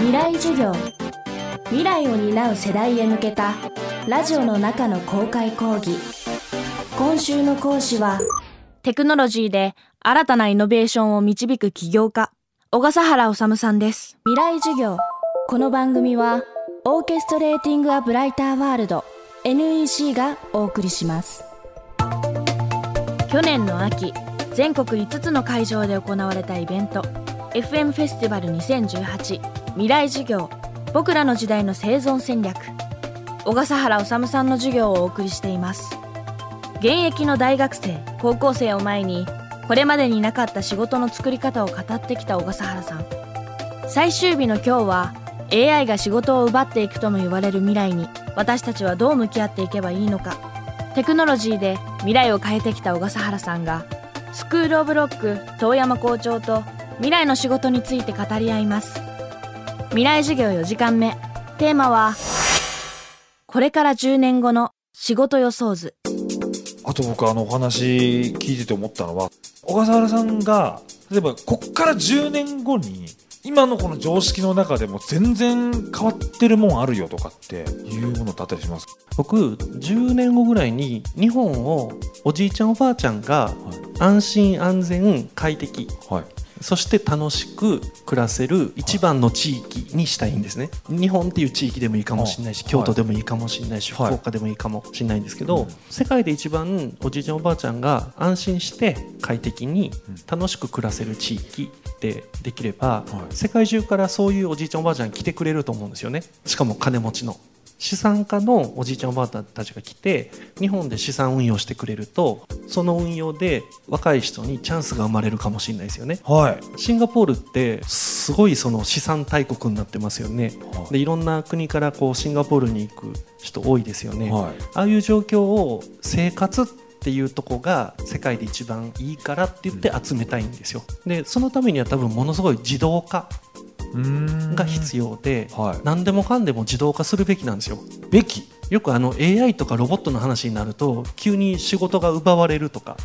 未来授業。未来を担う世代へ向けたラジオの中の公開講義。今週の講師はテクノロジーで新たなイノベーションを導く起業家小笠原治さんです。未来授業。この番組はオーケストレーティング・ア・ブライター・ワールド NEC がお送りします。去年の秋全国5つの会場で行われたイベント FM フェスティバル2018未来授業僕らの時代の生存戦略。小笠原治さんの授業をお送りしています。現役の大学生高校生を前にこれまでになかった仕事の作り方を語ってきた小笠原さん。最終日の今日は AI が仕事を奪っていくとも言われる未来に私たちはどう向き合っていけばいいのかテクノロジーで未来を変えてきた小笠原さんがスクール・オブ・ロック遠山校長と未来の仕事について語り合います。未来授業4時間目。テーマはこれから10年後の仕事予想図。あと僕あのお話聞いてて思ったのは小笠原さんが例えばこっから10年後に今のこの常識の中でも全然変わってるもんあるよとかっていうものってあったりします？僕10年後ぐらいに日本をおじいちゃんおばあちゃんが安心安全快適、はい、そして楽しく暮らせる一番の地域にしたいんですね。日本っていう地域でもいいかもしれないし京都でもいいかもしれないし福岡でもいいかもしれないんですけど世界で一番おじいちゃんおばあちゃんが安心して快適に楽しく暮らせる地域ってできれば世界中からそういうおじいちゃんおばあちゃん来てくれると思うんですよね。しかも金持ちの資産家のおじいちゃんおばあたちが来て日本で資産運用してくれるとその運用で若い人にチャンスが生まれるかもしれないですよね、はい、シンガポールってすごいその資産大国になってますよね、はい、でいろんな国からこうシンガポールに行く人多いですよね、はい、ああいう状況を生活っていうとこが世界で一番いいからって言って集めたいんですよ。でそのためには多分ものすごい自動化が必要で、はい、何でもかんでも自動化するべきなんですよ。べき？よくあの AI とかロボットの話になると急に仕事が奪われるとか。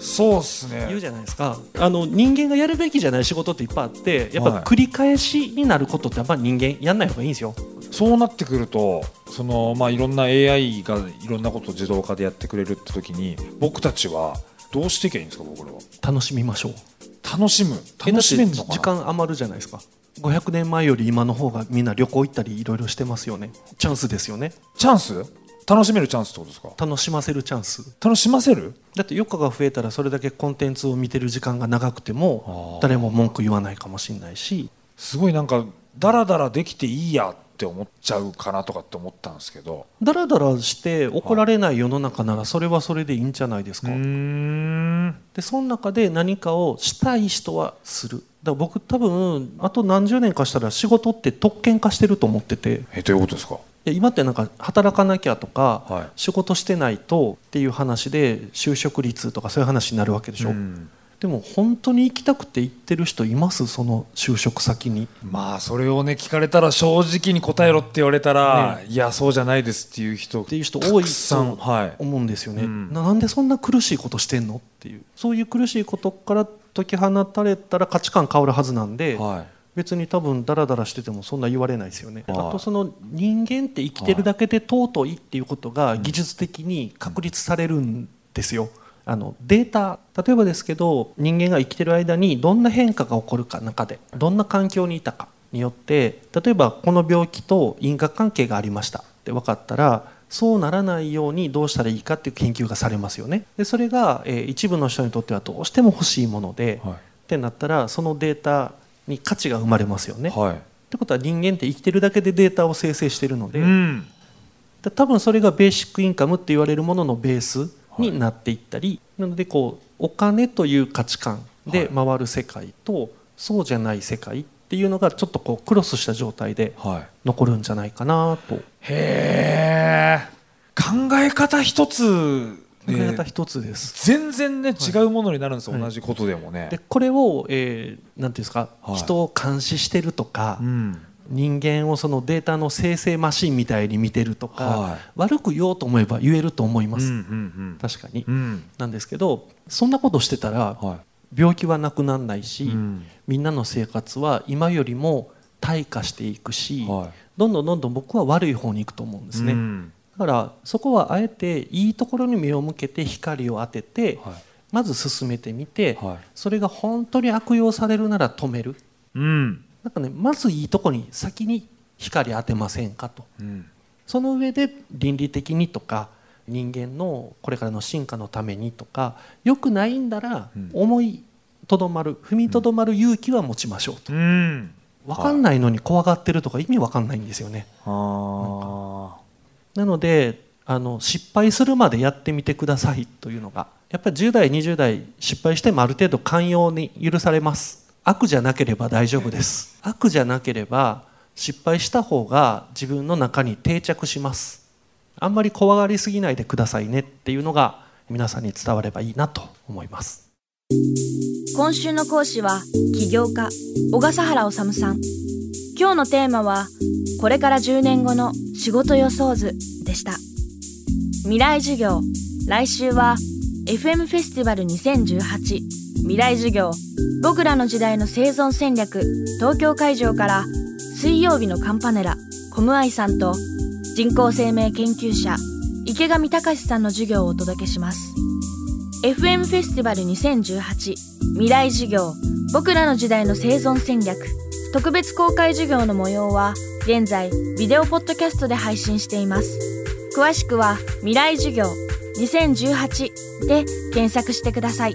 そうっすね。言うじゃないですか。あの人間がやるべきじゃない仕事っていっぱいあってやっぱ繰り返しになることってやっぱ人間やんない方がいいんですよ。そうなってくるとその、まあ、いろんな AI がいろんなことを自動化でやってくれるって時に僕たちはどうしていけばいいんですか僕らは？楽しみましょう。楽しむ。楽しめるの時間余るじゃないですか500年前より今の方がみんな旅行行ったりいろいろしてますよね。チャンスですよね。チャンス？楽しめるチャンスってことですか？楽しませるチャンス。楽しませる？だって余暇が増えたらそれだけコンテンツを見てる時間が長くても誰も文句言わないかもしれないし。すごいなんかダラダラできていいやって思っちゃうかなとかって思ったんですけど。ダラダラして怒られない世の中ならそれはそれでいいんじゃないですか。でその中で何かをしたい人はするだから僕多分あと何十年かしたら仕事って特権化してると思ってて。えどういうことですか？今ってなんか働かなきゃとか、はい、仕事してないとっていう話で就職率とかそういう話になるわけでしょ、うん、でも本当に行きたくて行ってる人います？その就職先に。まあそれをね聞かれたら正直に答えろって言われたら、ね、いやそうじゃないですっていう人っていう人多いと思うんですよね、はいうん、なんでそんな苦しいことしてんの？っていうそういう苦しいことから解き放たれたら価値観変わるはずなんで、はい。別に多分ダラダラしててもそんな言われないですよね、あとその人間って生きてるだけで尊いっていうことが技術的に確立されるんですよ。あのデータ例えばですけど人間が生きてる間にどんな変化が起こるか中でどんな環境にいたかによって例えばこの病気と因果関係がありましたって分かったらそうならないようにどうしたらいいかっていう研究がされますよね。でそれが、えー、一部の人にとってはどうしても欲しいもので、はい、ってなったらそのデータに価値が生まれますよね。はい、ってことは人間って生きてるだけでデータを生成してるので、うん、多分それがベーシックインカムって言われるもののベースになっていったり、はい、なのでこうお金という価値観で回る世界と、そうじゃない世界っていうのがちょっとこうクロスした状態で残るんじゃないかなと。へえ考え方一つ考え方一つです、全然ね違うものになるんです、はい、同じことでもね。でこれを、えー、なんていうんですか、はい、人を監視してるとか、うん、人間をそのデータの生成マシンみたいに見てるとか、はい、悪く言おうと思えば言えると思います、うんうんうん、確かに、うん、なんですけどそんなことしてたら、病気はなくならないし、うん、みんなの生活は今よりも退化していくし、はい、どんどんどんどん僕は悪い方に行くと思うんですね、うん、だからそこはあえていいところに目を向けて光を当てて、はい、まず進めてみて、はい、それが本当に悪用されるなら止める、うん、なんかねまずいいとこに先に光当てませんかと、うん、その上で倫理的にとか人間のこれからの進化のためにとかよくないんだら思いとどまる踏みとどまる勇気は持ちましょうと、うん、分かんないのに怖がってるとか意味分かんないんですよね。なのであの失敗するまでやってみてくださいというのがやっぱり10代20代失敗してもある程度寛容に許されます悪じゃなければ大丈夫です。悪じゃなければ失敗した方が自分の中に定着します。あんまり怖がりすぎないでくださいねっていうのが皆さんに伝わればいいなと思います。今週の講師は起業家小笠原治さん。今日のテーマはこれから10年後の仕事予想図でした。未来授業来週は FM フェスティバル2018未来授業。僕らの時代の生存戦略。東京会場から水曜日のカンパネラ。コムアイさんと人工生命研究者池上隆さんの授業をお届けします。FM フェスティバル2018未来授業。僕らの時代の生存戦略。特別公開授業の模様は現在ビデオポッドキャストで配信しています。詳しくは未来授業。2018で検索してください。